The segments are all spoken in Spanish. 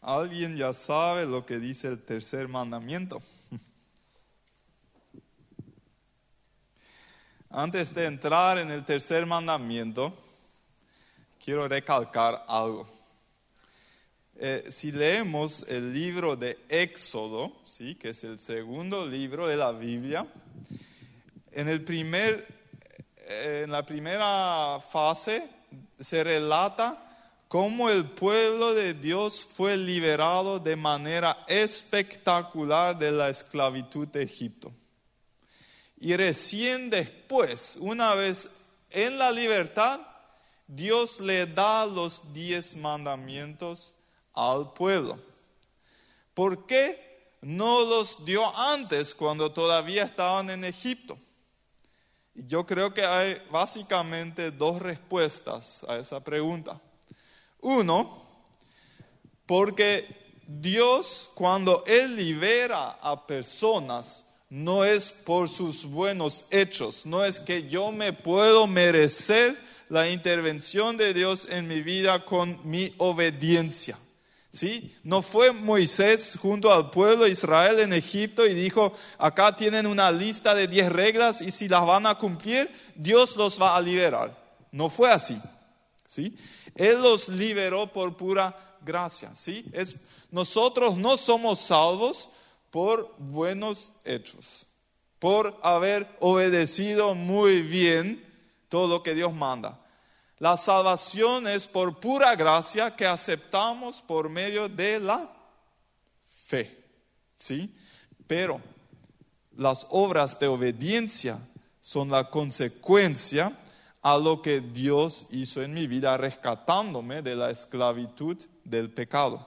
¿Alguien ya sabe lo que dice el tercer mandamiento? Antes de entrar en el tercer mandamiento, quiero recalcar algo. Eh, si leemos el libro de Éxodo, ¿sí? que es el segundo libro de la Biblia, en, el primer, eh, en la primera fase se relata cómo el pueblo de Dios fue liberado de manera espectacular de la esclavitud de Egipto. Y recién después, una vez en la libertad, Dios le da los diez mandamientos al pueblo. ¿Por qué no los dio antes cuando todavía estaban en Egipto? Yo creo que hay básicamente dos respuestas a esa pregunta. Uno, porque Dios cuando Él libera a personas no es por sus buenos hechos, no es que yo me puedo merecer la intervención de Dios en mi vida con mi obediencia. ¿Sí? No fue Moisés junto al pueblo de Israel en Egipto y dijo, acá tienen una lista de diez reglas y si las van a cumplir, Dios los va a liberar. No fue así. ¿Sí? Él los liberó por pura gracia. ¿sí? Nosotros no somos salvos por buenos hechos, por haber obedecido muy bien todo lo que Dios manda. La salvación es por pura gracia que aceptamos por medio de la fe. ¿Sí? Pero las obras de obediencia son la consecuencia a lo que Dios hizo en mi vida, rescatándome de la esclavitud del pecado.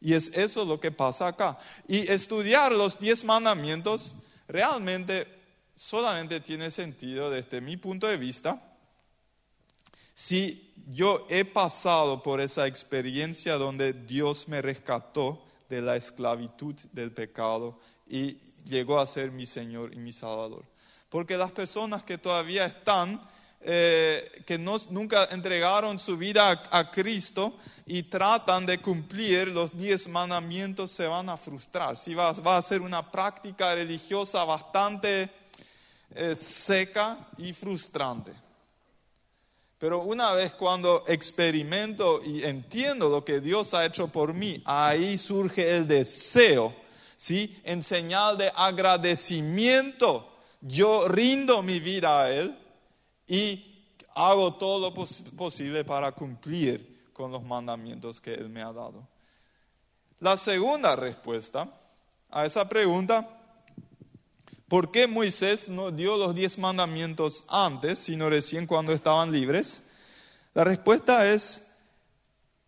Y es eso lo que pasa acá. Y estudiar los diez mandamientos realmente solamente tiene sentido desde mi punto de vista si yo he pasado por esa experiencia donde Dios me rescató de la esclavitud del pecado y llegó a ser mi Señor y mi Salvador. Porque las personas que todavía están eh, que nunca entregaron su vida a, Cristo y tratan de cumplir los diez mandamientos se van a frustrar. Si va, a ser una práctica religiosa bastante eh, seca y frustrante. Pero una vez cuando experimento y entiendo lo que Dios ha hecho por mí, ahí surge el deseo, ¿sí? En señal de agradecimiento, yo rindo mi vida a Él y hago todo lo posible para cumplir con los mandamientos que Él me ha dado. La segunda respuesta a esa pregunta, ¿por qué Moisés no dio los diez mandamientos antes, sino recién cuando estaban libres? La respuesta es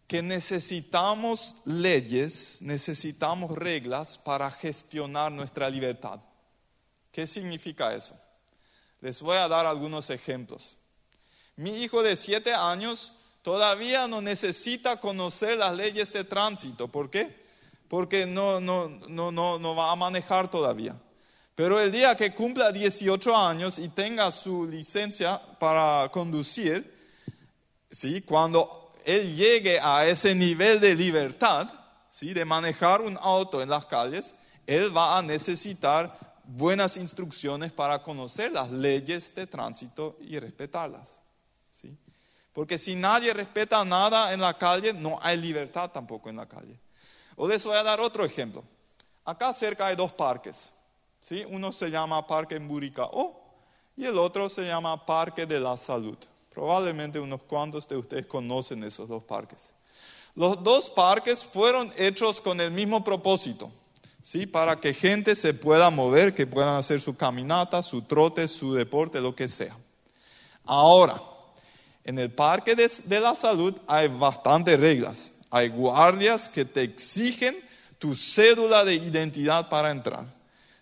que necesitamos leyes, necesitamos reglas para gestionar nuestra libertad. ¿Qué significa eso? Les voy a dar algunos ejemplos. Mi hijo de siete años todavía no necesita conocer las leyes de tránsito. ¿Por qué? Porque no, no, no, no, no va a manejar todavía. Pero el día que cumpla 18 años y tenga su licencia para conducir, ¿sí? cuando él llegue a ese nivel de libertad, ¿sí? de manejar un auto en las calles, él va a necesitar buenas instrucciones para conocer las leyes de tránsito y respetarlas. ¿sí? Porque si nadie respeta nada en la calle, no hay libertad tampoco en la calle. O les voy a dar otro ejemplo. Acá cerca hay dos parques. ¿sí? Uno se llama Parque Mburicao y el otro se llama Parque de la Salud. Probablemente unos cuantos de ustedes conocen esos dos parques. Los dos parques fueron hechos con el mismo propósito ¿sí? para que gente se pueda mover, que puedan hacer su caminata, su trote, su deporte, lo que sea. Ahora, en el parque de, la salud hay bastantes reglas. Hay guardias que te exigen tu cédula de identidad para entrar.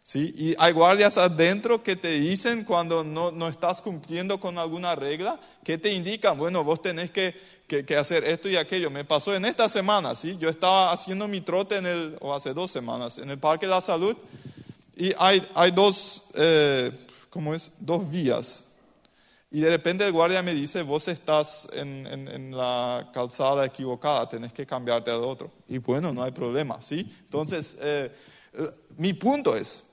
¿sí? Y hay guardias adentro que te dicen cuando no, no estás cumpliendo con alguna regla, que te indican, bueno, vos tenés que que, hacer esto y aquello. Me pasó en esta semana, ¿sí? Yo estaba haciendo mi trote en el, o hace dos semanas, en el Parque de la Salud y hay, hay dos, eh, ¿cómo es? Dos vías. Y de repente el guardia me dice, vos estás en, en, la calzada equivocada, tenés que cambiarte al otro. Y bueno, no hay problema, ¿sí? Entonces, eh, mi punto es,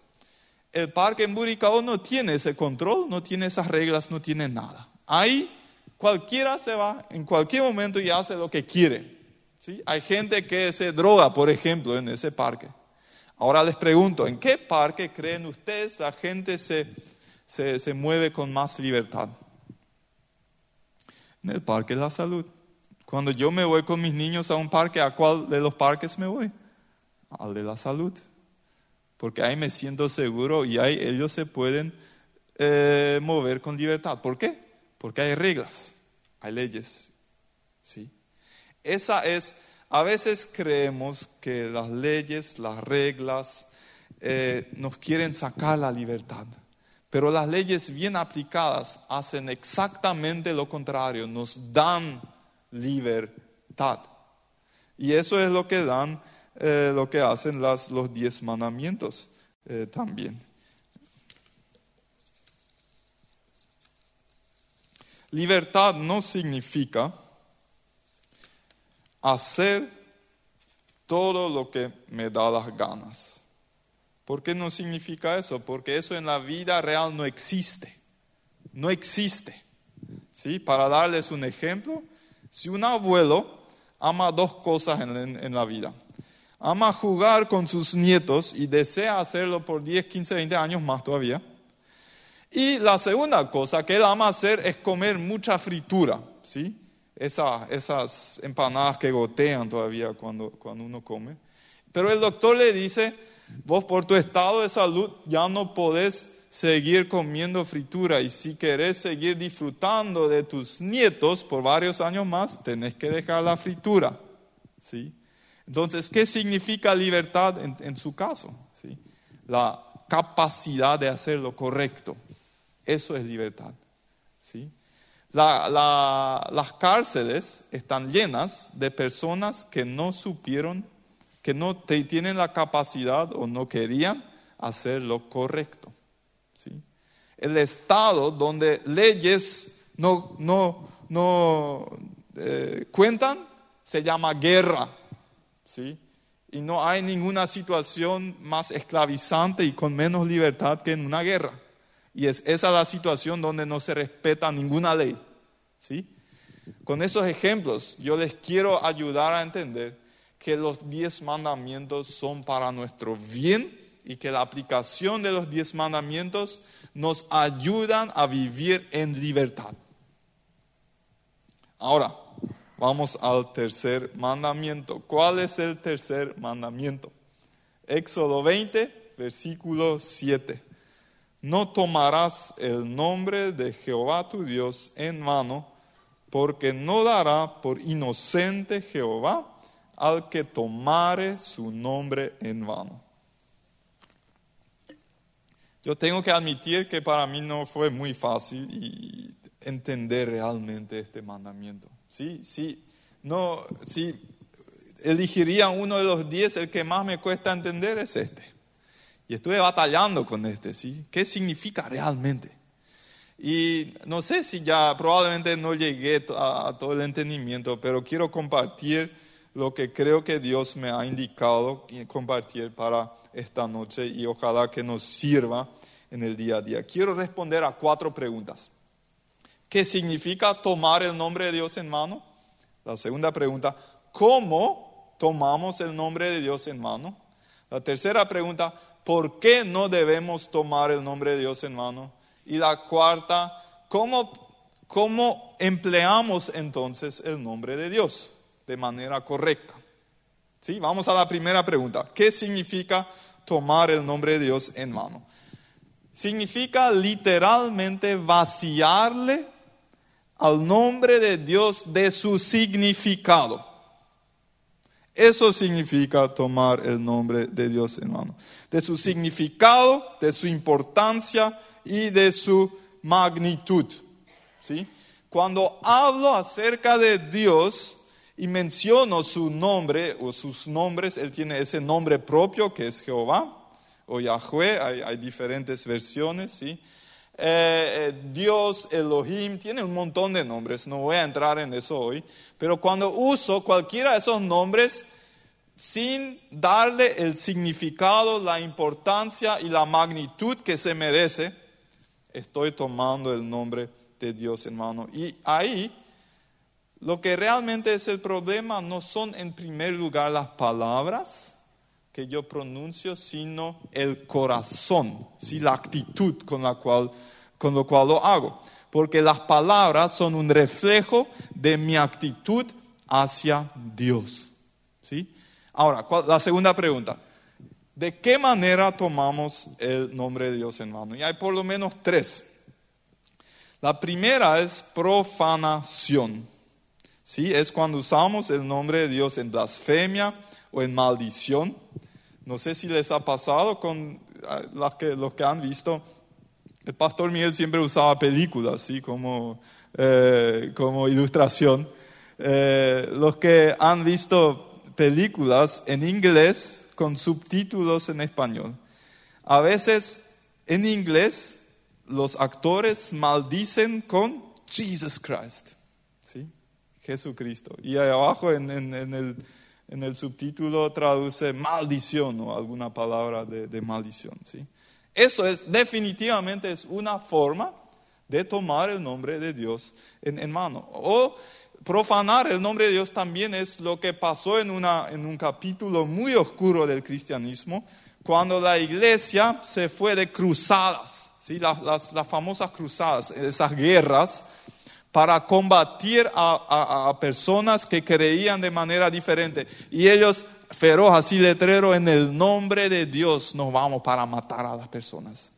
el parque en Buricao no tiene ese control, no tiene esas reglas, no tiene nada. Ahí cualquiera se va en cualquier momento y hace lo que quiere. ¿sí? Hay gente que se droga, por ejemplo, en ese parque. Ahora les pregunto, ¿en qué parque creen ustedes la gente se, se, se mueve con más libertad? en el Parque de la Salud. Cuando yo me voy con mis niños a un parque, ¿a cuál de los parques me voy? Al de la salud. Porque ahí me siento seguro y ahí ellos se pueden eh, mover con libertad. ¿Por qué? Porque hay reglas, hay leyes. ¿sí? Esa es, a veces creemos que las leyes, las reglas, eh, nos quieren sacar la libertad. Pero las leyes bien aplicadas hacen exactamente lo contrario, nos dan libertad. Y eso es lo que dan, eh, lo que hacen las, los diez mandamientos eh, también. Libertad no significa hacer todo lo que me da las ganas. ¿Por qué no significa eso? Porque eso en la vida real no existe. No existe. ¿Sí? Para darles un ejemplo, si un abuelo ama dos cosas en, la vida, ama jugar con sus nietos y desea hacerlo por 10, 15, 20 años más todavía, y la segunda cosa que él ama hacer es comer mucha fritura, ¿sí? esas empanadas que gotean todavía cuando, uno come. Pero el doctor le dice, Vos por tu estado de salud ya no podés seguir comiendo fritura y si querés seguir disfrutando de tus nietos por varios años más, tenés que dejar la fritura. ¿sí? Entonces, ¿qué significa libertad en, su caso? ¿sí? La capacidad de hacer lo correcto. Eso es libertad. ¿sí? las cárceles están llenas de personas que no supieron que no tienen la capacidad o no querían hacer lo correcto. ¿sí? El Estado donde leyes no, no, no eh, cuentan se llama guerra. ¿sí? Y no hay ninguna situación más esclavizante y con menos libertad que en una guerra. Y es esa la situación donde no se respeta ninguna ley. ¿sí? Con esos ejemplos yo les quiero ayudar a entender que los diez mandamientos son para nuestro bien y que la aplicación de los diez mandamientos nos ayudan a vivir en libertad. Ahora, vamos al tercer mandamiento. ¿Cuál es el tercer mandamiento? Éxodo 20, versículo 7. No tomarás el nombre de Jehová tu Dios en mano, porque no dará por inocente Jehová al que tomare su nombre en vano. Yo tengo que admitir que para mí no fue muy fácil entender realmente este mandamiento. Sí, sí, no, sí, elegiría uno de los diez, el que más me cuesta entender es este. Y estuve batallando con este, ¿sí? ¿Qué significa realmente? Y no sé si ya probablemente no llegué a, todo el entendimiento, pero quiero compartir lo que creo que Dios me ha indicado compartir para esta noche y ojalá que nos sirva en el día a día. Quiero responder a cuatro preguntas. ¿Qué significa tomar el nombre de Dios en mano? La segunda pregunta, ¿cómo tomamos el nombre de Dios en mano? La tercera pregunta, ¿por qué no debemos tomar el nombre de Dios en mano? Y la cuarta, ¿cómo, cómo empleamos entonces el nombre de Dios? de manera correcta. ¿Sí? Vamos a la primera pregunta. ¿Qué significa tomar el nombre de Dios en mano? Significa literalmente vaciarle al nombre de Dios de su significado. Eso significa tomar el nombre de Dios en mano. De su significado, de su importancia y de su magnitud. ¿Sí? Cuando hablo acerca de Dios, y menciono su nombre o sus nombres, él tiene ese nombre propio que es Jehová o Yahweh, hay, diferentes versiones, ¿sí? eh, eh, Dios, Elohim, tiene un montón de nombres, no voy a entrar en eso hoy, pero cuando uso cualquiera de esos nombres sin darle el significado, la importancia y la magnitud que se merece, estoy tomando el nombre de Dios, hermano. Y ahí lo que realmente es el problema no son en primer lugar las palabras que yo pronuncio, sino el corazón, ¿sí? la actitud con la cual, con lo cual lo hago. Porque las palabras son un reflejo de mi actitud hacia Dios. ¿sí? Ahora, la segunda pregunta. ¿De qué manera tomamos el nombre de Dios, en mano? Y hay por lo menos tres. La primera es profanación. ¿sí? Es cuando usamos el nombre de Dios en blasfemia o en maldición. No sé si les ha pasado con los que, los que han visto. El pastor Miguel siempre usaba películas, ¿sí? como, eh, como ilustración. Eh, los que han visto películas en inglés con subtítulos en español. A veces en inglés los actores maldicen con Jesus Christ. Jesucristo. Y ahí abajo en, el, subtítulo traduce maldición o alguna palabra de, maldición. ¿sí? Eso es definitivamente es una forma de tomar el nombre de Dios en, mano. O profanar el nombre de Dios también es lo que pasó en, una, en un capítulo muy oscuro del cristianismo, cuando la iglesia se fue de cruzadas, ¿sí? las, las famosas cruzadas, esas guerras para combatir a, personas que creían de manera diferente. Y ellos, feroz, así letrero, en el nombre de Dios nos vamos para matar a las personas.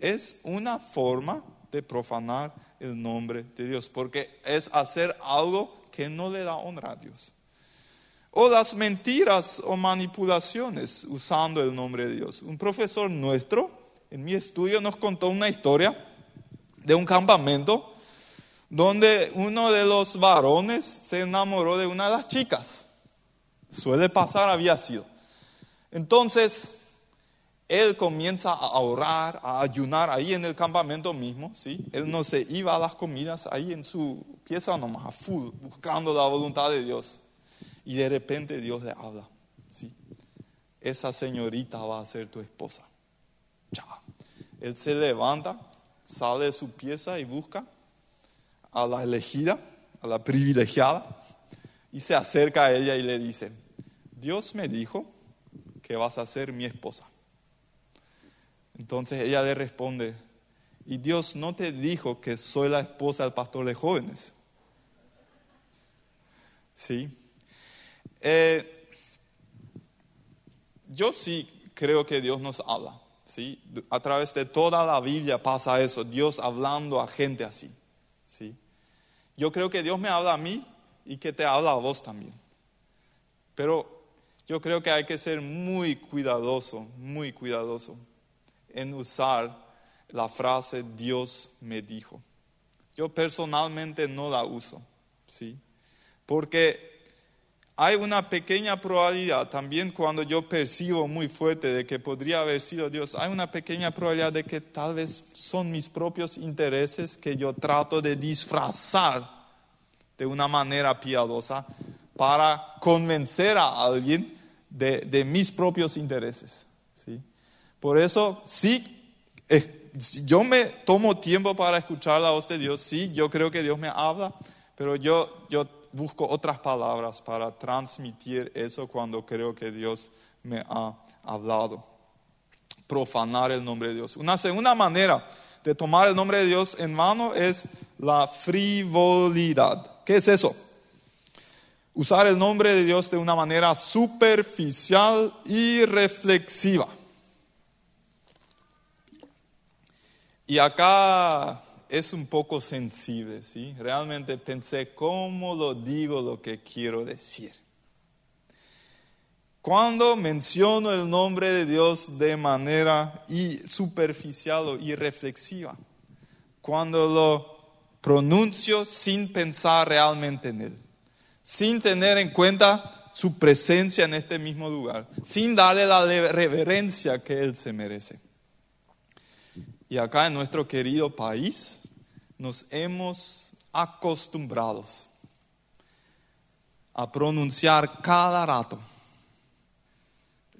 Es una forma de profanar el nombre de Dios, porque es hacer algo que no le da honra a Dios. O las mentiras o manipulaciones usando el nombre de Dios. Un profesor nuestro, en mi estudio, nos contó una historia de un campamento donde uno de los varones se enamoró de una de las chicas. Suele pasar, había sido. Entonces, él comienza a orar, a ayunar ahí en el campamento mismo, ¿sí? Él no se iba a las comidas ahí en su pieza nomás, a full, buscando la voluntad de Dios. Y de repente Dios le habla, ¿sí? Esa señorita va a ser tu esposa. Chao. Él se levanta, sale de su pieza y busca a la elegida, a la privilegiada, y se acerca a ella y le dice, Dios me dijo que vas a ser mi esposa. Entonces ella le responde, y Dios no te dijo que soy la esposa del pastor de jóvenes. ¿Sí? Eh, yo sí creo que Dios nos habla. ¿sí? A través de toda la Biblia pasa eso, Dios hablando a gente así. ¿sí? Yo creo que Dios me habla a mí y que te habla a vos también. Pero yo creo que hay que ser muy cuidadoso, muy cuidadoso en usar la frase Dios me dijo. Yo personalmente no la uso, ¿sí? Porque hay una pequeña probabilidad también cuando yo percibo muy fuerte de que podría haber sido Dios, hay una pequeña probabilidad de que tal vez son mis propios intereses que yo trato de disfrazar de una manera piadosa para convencer a alguien de, mis propios intereses. Por eso, sí, yo me tomo tiempo para escuchar la voz de Dios, sí, yo creo que Dios me habla, pero yo, yo busco otras palabras para transmitir eso cuando creo que Dios me ha hablado. Profanar el nombre de Dios. Una segunda manera de tomar el nombre de Dios en mano es la frivolidad. ¿Qué es eso? Usar el nombre de Dios de una manera superficial y reflexiva. Y acá es un poco sensible, ¿sí? Realmente pensé cómo lo digo lo que quiero decir. Cuando menciono el nombre de Dios de manera superficial o irreflexiva, cuando lo pronuncio sin pensar realmente en Él, sin tener en cuenta su presencia en este mismo lugar, sin darle la reverencia que Él se merece. Y acá en nuestro querido país nos hemos acostumbrado a pronunciar cada rato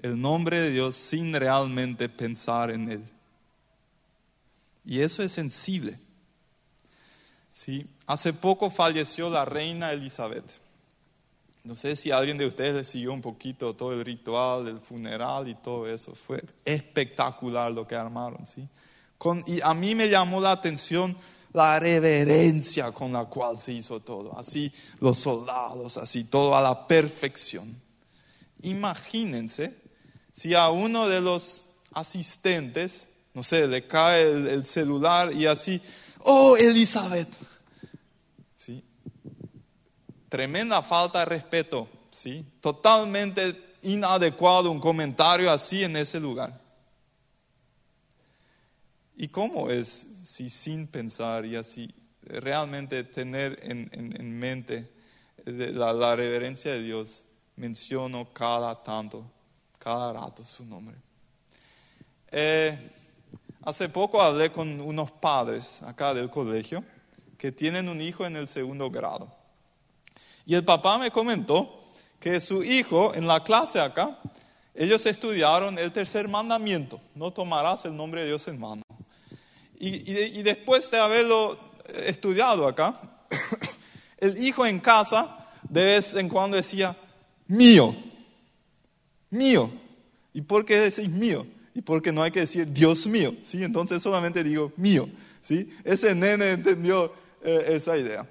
el nombre de Dios sin realmente pensar en Él. Y eso es sensible. ¿Sí? Hace poco falleció la reina Elizabeth. No sé si alguien de ustedes le siguió un poquito todo el ritual del funeral y todo eso. Fue espectacular lo que armaron. ¿sí? Y a mí me llamó la atención la reverencia con la cual se hizo todo. Así los soldados, así todo a la perfección. Imagínense si a uno de los asistentes, no sé, le cae el, celular y así, oh Elizabeth. ¿Sí? Tremenda falta de respeto, ¿sí? Totalmente inadecuado un comentario así en ese lugar. ¿Y cómo es si sin pensar y así realmente tener en, mente la, la reverencia de Dios, menciono cada tanto cada rato su nombre. Eh, hace poco hablé con unos padres acá del colegio que tienen un hijo en el segundo grado. Y el papá me comentó que su hijo en la clase acá, ellos estudiaron el tercer mandamiento, no tomarás el nombre de Dios en mano. Y, después de haberlo estudiado acá, el hijo en casa de vez en cuando decía, mío, mío. ¿Y por qué decís mío? Y porque no hay que decir Dios mío, ¿sí? Entonces solamente digo mío, ¿sí? Ese nene entendió eh, esa idea.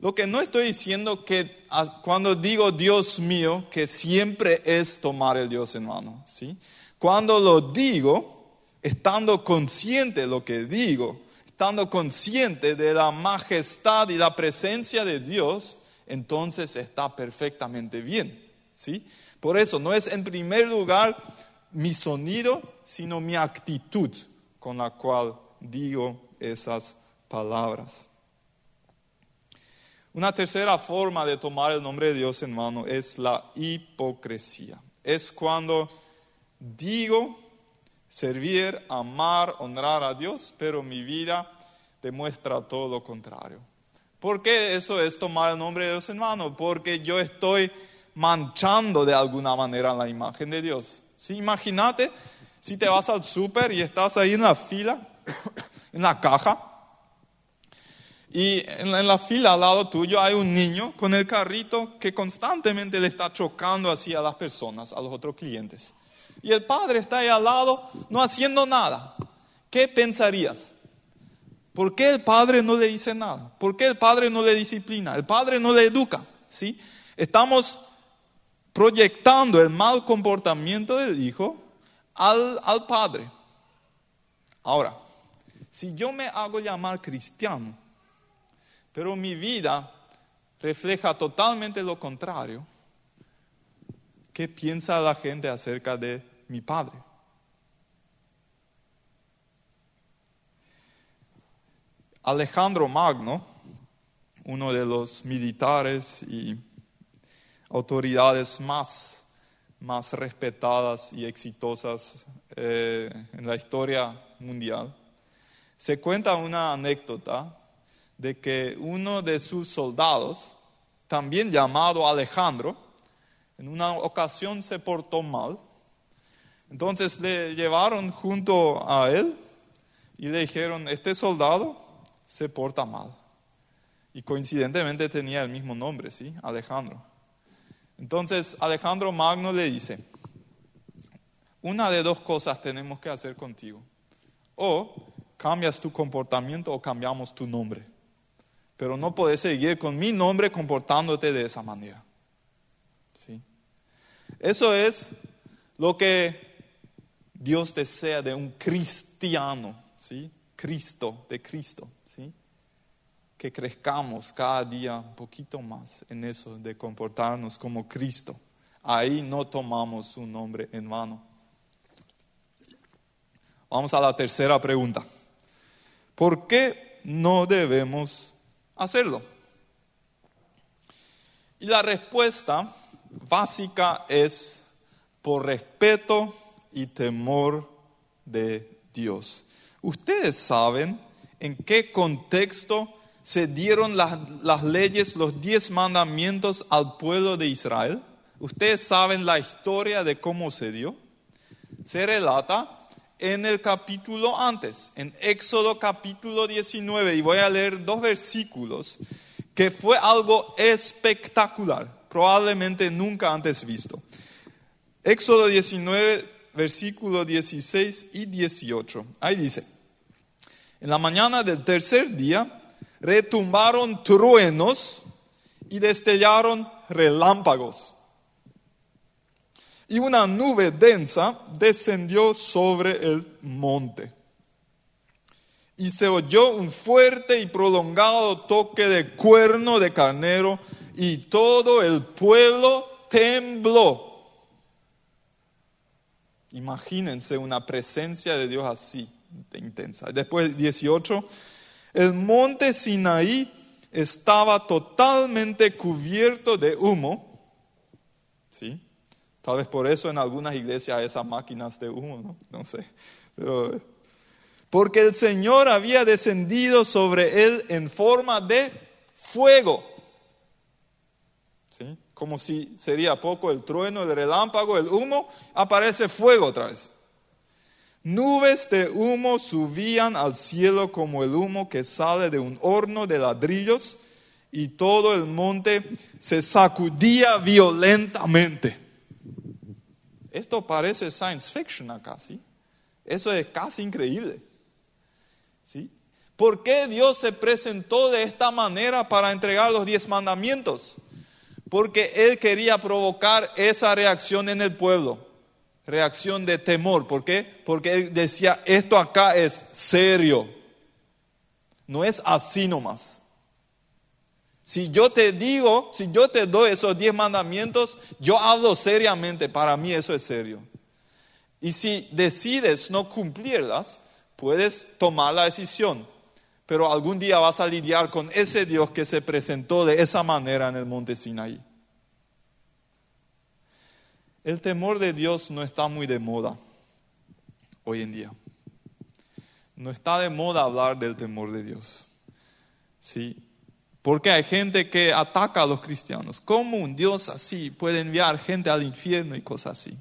Lo que no estoy diciendo que cuando digo Dios mío, que siempre es tomar el Dios en mano, ¿sí? Cuando lo digo, estando consciente de lo que digo, estando consciente de la majestad y la presencia de Dios, entonces está perfectamente bien, ¿sí? Por eso no es en primer lugar mi sonido, sino mi actitud con la cual digo esas palabras. Una tercera forma de tomar el nombre de Dios en mano es la hipocresía. Es cuando digo servir, amar, honrar a Dios, pero mi vida demuestra todo lo contrario. ¿Por qué eso es tomar el nombre de Dios en mano? Porque yo estoy manchando de alguna manera la imagen de Dios. ¿Sí? Imagínate si te vas al súper y estás ahí en la fila, en la caja, y en la, fila al lado tuyo hay un niño con el carrito que constantemente le está chocando así a las personas, a los otros clientes. Y el padre está ahí al lado no haciendo nada. ¿Qué pensarías? ¿Por qué el padre no le dice nada? ¿Por qué el padre no le disciplina? El padre no le educa. ¿sí? Estamos proyectando el mal comportamiento del hijo al, al padre. Ahora, si yo me hago llamar cristiano, pero mi vida refleja totalmente lo contrario, ¿qué piensa la gente acerca de mi padre? Alejandro Magno, uno de los militares y autoridades más, más respetadas y exitosas eh, en la historia mundial, se cuenta una anécdota de que uno de sus soldados, también llamado Alejandro, en una ocasión se portó mal. Entonces le llevaron junto a él y le dijeron, este soldado se porta mal. Y coincidentemente tenía el mismo nombre, ¿sí? Alejandro. Entonces Alejandro Magno le dice, una de dos cosas tenemos que hacer contigo. O cambias tu comportamiento o cambiamos tu nombre. Pero no puedes seguir con mi nombre comportándote de esa manera. ¿Sí? Eso es lo que Dios desea de un cristiano, ¿sí? Cristo, de Cristo que crezcamos cada día un poquito más en eso de comportarnos como Cristo. Ahí no tomamos su nombre en mano. Vamos a la tercera pregunta. ¿Por qué no debemos hacerlo? Y la respuesta básica es por respeto y temor de Dios. ¿Ustedes saben en qué contexto se dieron las, las leyes, los diez mandamientos al pueblo de Israel? ¿Ustedes saben la historia de cómo se dio? Se relata en el capítulo antes, en Éxodo capítulo 19, y voy a leer dos versículos, que fue algo espectacular, probablemente nunca antes visto. Éxodo 19, versículo 16 y 18. Ahí dice, en la mañana del tercer día retumbaron truenos y destellaron relámpagos y una nube densa descendió sobre el monte. Y se oyó un fuerte y prolongado toque de cuerno de carnero y todo el pueblo tembló. Imagínense una presencia de Dios así de intensa. Después 18, el monte Sinaí estaba totalmente cubierto de humo. ¿Sí? Tal vez por eso en algunas iglesias hay esas máquinas de humo, no, sé. Pero, porque el Señor había descendido sobre él en forma de fuego. Como si sería poco el trueno, el relámpago, el humo, aparece fuego otra vez. Nubes de humo subían al cielo como el humo que sale de un horno de ladrillos y todo el monte se sacudía violentamente. Esto parece science fiction acá, ¿sí? Eso es casi increíble. ¿Sí? ¿Por qué Dios se presentó de esta manera para entregar los diez mandamientos? Porque Él quería provocar esa reacción en el pueblo, reacción de temor. ¿Por qué? Porque Él decía, esto acá es serio, no es así nomás. Si yo te digo, si yo te doy esos diez mandamientos, yo hablo seriamente, para mí eso es serio. Y si decides no cumplirlas, puedes tomar la decisión, pero algún día vas a lidiar con ese Dios que se presentó de esa manera en el monte Sinaí. El temor de Dios no está muy de moda hoy en día. No está de moda hablar del temor de Dios. Sí, porque hay gente que ataca a los cristianos. ¿Cómo un Dios así puede enviar gente al infierno y cosas así?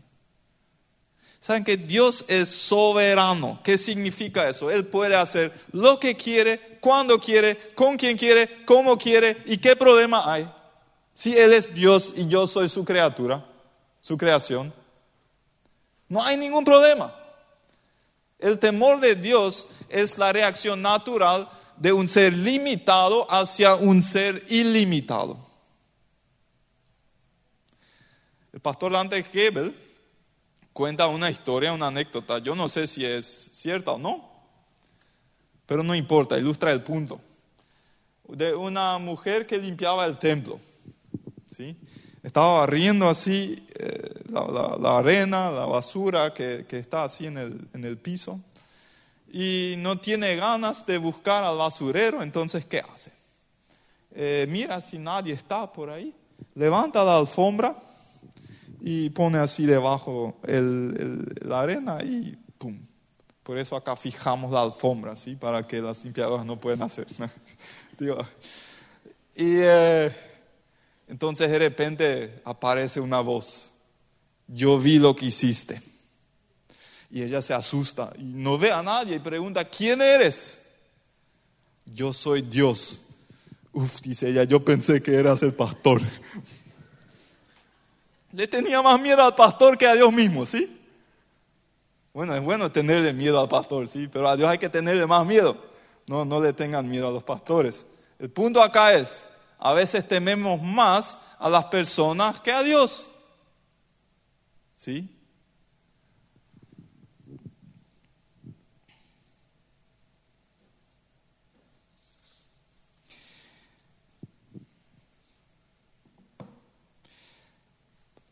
Saben que Dios es soberano. ¿Qué significa eso? Él puede hacer lo que quiere, cuando quiere, con quien quiere, cómo quiere y qué problema hay. Si Él es Dios y yo soy su criatura, su creación, no hay ningún problema. El temor de Dios es la reacción natural de un ser limitado hacia un ser ilimitado. El pastor Dante Hebel cuenta una historia, una anécdota, yo no sé si es cierta o no, pero no importa, ilustra el punto, de una mujer que limpiaba el templo. ¿sí? Estaba barriendo así eh, la, arena, la basura que, está así en el, en el piso y no tiene ganas de buscar al basurero, entonces ¿qué hace? Eh, mira si nadie está por ahí, levanta la alfombra y pone así debajo la arena y ¡pum! Por eso acá fijamos la alfombra, ¿sí? Para que las limpiadoras no puedan hacer. y eh, entonces de repente aparece una voz. Yo vi lo que hiciste. Y ella se asusta y no ve a nadie y pregunta, ¿quién eres? Yo soy Dios. Uf, dice ella, yo pensé que eras el pastor. Le tenía más miedo al pastor que a Dios mismo, ¿sí? Bueno, es bueno tenerle miedo al pastor, sí, pero a Dios hay que tenerle más miedo. No, no le tengan miedo a los pastores. El punto acá es, a veces tememos más a las personas que a Dios. ¿Sí?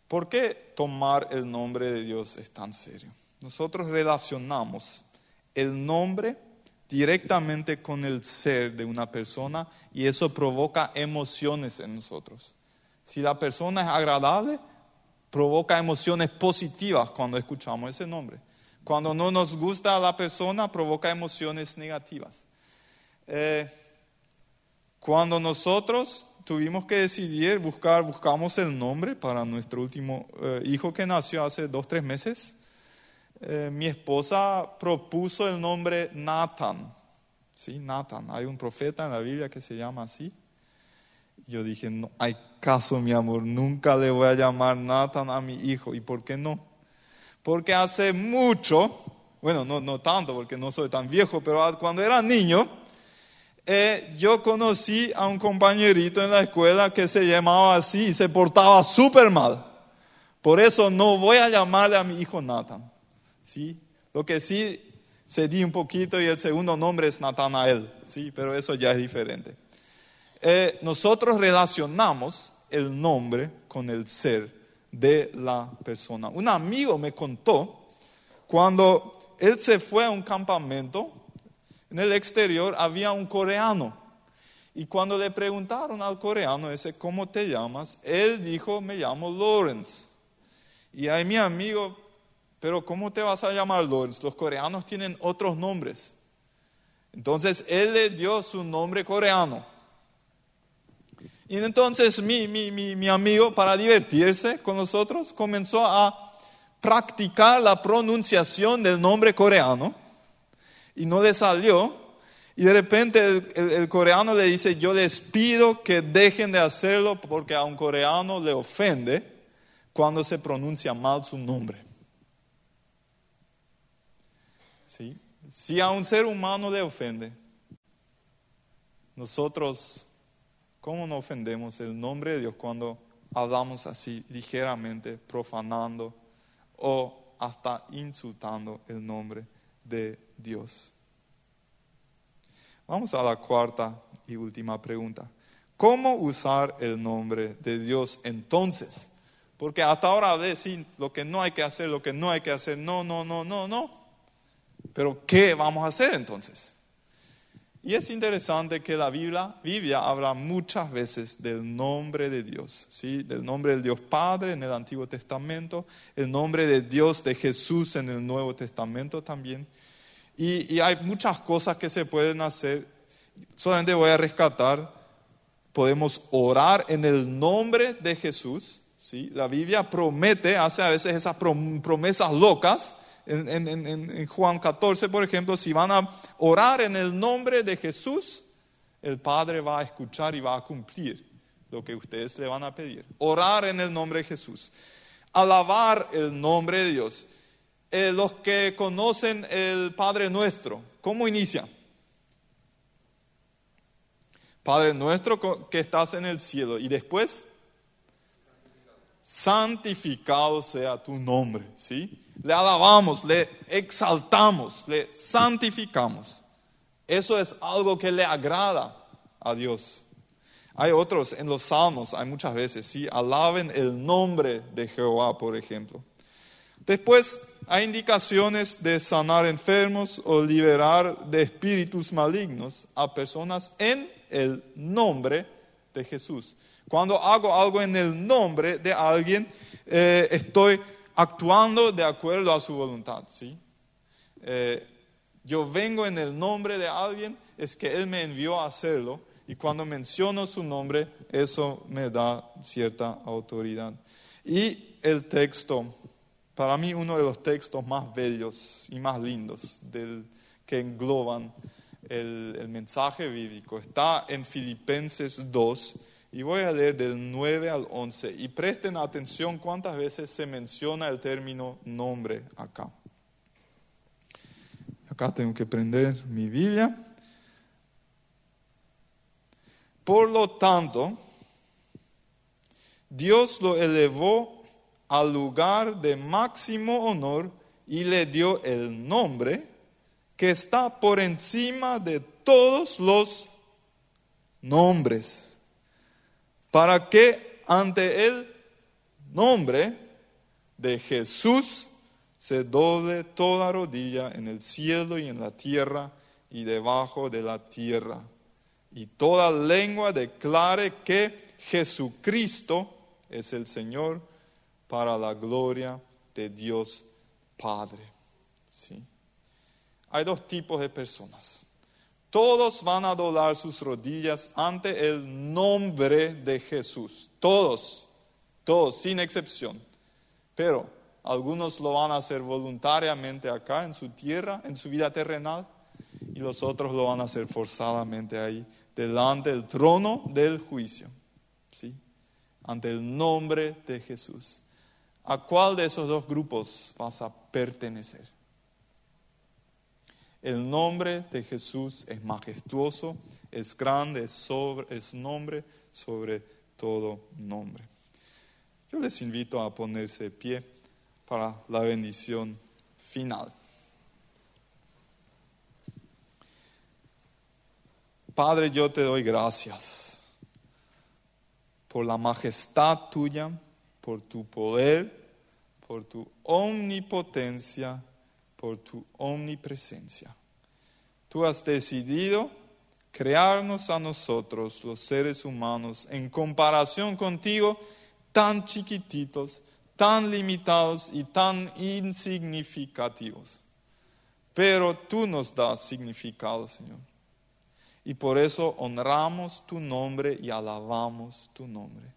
¿Por qué tomar el nombre de Dios es tan serio? Nosotros relacionamos el nombre directamente con el ser de una persona y eso provoca emociones en nosotros. Si la persona es agradable, provoca emociones positivas cuando escuchamos ese nombre. Cuando no nos gusta a la persona, provoca emociones negativas. Eh, cuando nosotros tuvimos que decidir, buscar, buscamos el nombre para nuestro último eh, hijo que nació hace dos, tres meses, eh, mi esposa propuso el nombre Nathan. Sí, Nathan. Hay un profeta en la Biblia que se llama así. Yo dije, no hay caso, mi amor, nunca le voy a llamar Nathan a mi hijo. ¿Y por qué no? Porque hace mucho, bueno, no, no tanto porque no soy tan viejo, pero cuando era niño, eh, yo conocí a un compañerito en la escuela que se llamaba así y se portaba súper mal. Por eso no voy a llamarle a mi hijo Nathan. ¿sí? Lo que sí cedí un poquito y el segundo nombre es Natanael, ¿sí? Pero eso ya es diferente. Eh, nosotros relacionamos el nombre con el ser de la persona. Un amigo me contó cuando él se fue a un campamento, en el exterior había un coreano. Y cuando le preguntaron al coreano ese, ¿cómo te llamas? Él dijo, me llamo Lawrence. Y ahí mi amigo pero ¿cómo te vas a llamar Lawrence? Los coreanos tienen otros nombres. Entonces él le dio su nombre coreano. Y entonces mi, mi, mi, amigo, para divertirse con nosotros, comenzó a practicar la pronunciación del nombre coreano. Y no le salió. Y de repente el, coreano le dice, yo les pido que dejen de hacerlo porque a un coreano le ofende cuando se pronuncia mal su nombre. Si a un ser humano le ofende, nosotros, ¿cómo no ofendemos el nombre de Dios cuando hablamos así ligeramente, profanando o hasta insultando el nombre de Dios? Vamos a la cuarta y última pregunta. ¿Cómo usar el nombre de Dios entonces? Porque hasta ahora decir lo que no hay que hacer, lo que no hay que hacer, no, no, no, no, no. Pero ¿qué vamos a hacer entonces? Y es interesante que la Biblia, Biblia habla muchas veces del nombre de Dios, ¿sí? del nombre del Dios Padre en el Antiguo Testamento, el nombre de Dios de Jesús en el Nuevo Testamento también. Y, hay muchas cosas que se pueden hacer. Solamente voy a rescatar, podemos orar en el nombre de Jesús. ¿sí? La Biblia promete, hace a veces esas promesas locas en, Juan 14, por ejemplo, si van a orar en el nombre de Jesús, el Padre va a escuchar y va a cumplir lo que ustedes le van a pedir. Orar en el nombre de Jesús. Alabar el nombre de Dios. Eh, los que conocen el Padre nuestro, ¿cómo inicia? Padre nuestro que estás en el cielo. Y después, santificado sea tu nombre, ¿sí? Le alabamos, le exaltamos, le santificamos. Eso es algo que le agrada a Dios. Hay otros en los salmos, hay muchas veces, ¿sí? Alaben el nombre de Jehová, por ejemplo. Después hay indicaciones de sanar enfermos o liberar de espíritus malignos a personas en el nombre de Jesús. Cuando hago algo en el nombre de alguien, eh, estoy actuando de acuerdo a su voluntad. ¿sí? Eh, yo vengo en el nombre de alguien, es que Él me envió a hacerlo y cuando menciono su nombre, eso me da cierta autoridad. Y el texto, para mí uno de los textos más bellos y más lindos del, que engloban el, mensaje bíblico, está en Filipenses 2 y voy a leer del 9 al 11 y presten atención cuántas veces se menciona el término nombre acá. Acá tengo que prender mi Biblia. Por lo tanto, Dios lo elevó al lugar de máximo honor y le dio el nombre que está por encima de todos los nombres para que ante el nombre de Jesús se doble toda rodilla en el cielo y en la tierra y debajo de la tierra. Y toda lengua declare que Jesucristo es el Señor para la gloria de Dios Padre. ¿sí? Hay dos tipos de personas. Todos van a doblar sus rodillas ante el nombre de Jesús. Todos, todos, sin excepción. Pero algunos lo van a hacer voluntariamente acá en su tierra, en su vida terrenal, y los otros lo van a hacer forzadamente ahí, delante del trono del juicio. ¿Sí? Ante el nombre de Jesús. ¿A cuál de esos dos grupos vas a pertenecer? El nombre de Jesús es majestuoso, es grande, es, sobre, nombre sobre todo nombre. Yo les invito a ponerse de pie para la bendición final. Padre, yo te doy gracias por la majestad tuya, por tu poder, por tu omnipotencia, por tu omnipresencia. Tú has decidido crearnos a nosotros, los seres humanos, en comparación contigo, tan chiquititos, tan limitados y tan insignificativos. Pero tú nos das significado, Señor. Y por eso honramos tu nombre y alabamos tu nombre.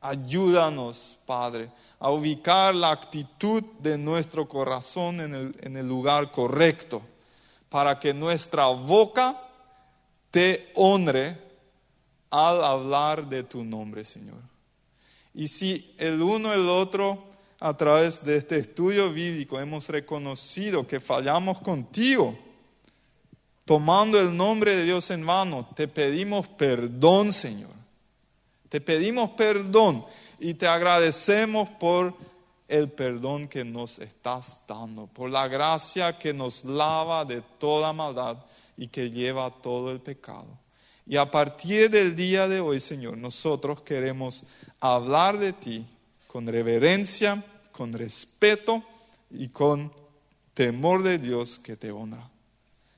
Ayúdanos, Padre, a ubicar la actitud de nuestro corazón en el, lugar correcto, para que nuestra boca te honre al hablar de tu nombre, Señor. Y si el uno el otro, a través de este estudio bíblico, hemos reconocido que fallamos contigo, tomando el nombre de Dios en vano, te pedimos perdón, Señor. Te pedimos perdón y te agradecemos por el perdón que nos estás dando, por la gracia que nos lava de toda maldad y que lleva todo el pecado. Y a partir del día de hoy, Señor, nosotros queremos hablar de ti con reverencia, con respeto y con temor de Dios que te honra.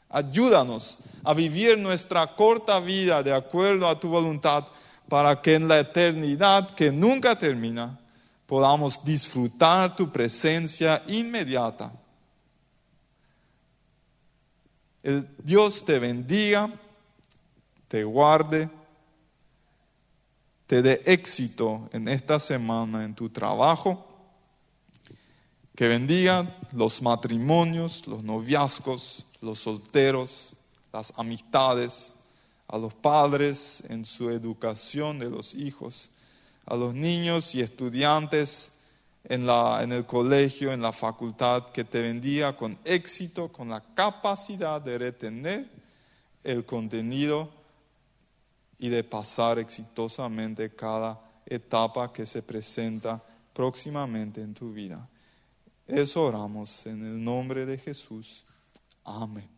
Ayúdanos a vivir nuestra corta vida de acuerdo a tu voluntad para que en la eternidad que nunca termina podamos disfrutar tu presencia inmediata. El Dios te bendiga, te guarde, te dé éxito en esta semana en tu trabajo, que bendiga los matrimonios, los noviazgos, los solteros, las amistades, a los padres en su educación de los hijos, a los niños y estudiantes en, la, en el colegio, en la facultad, que te bendiga con éxito, con la capacidad de retener el contenido y de pasar exitosamente cada etapa que se presenta próximamente en tu vida. Eso oramos en el nombre de Jesús. Amén.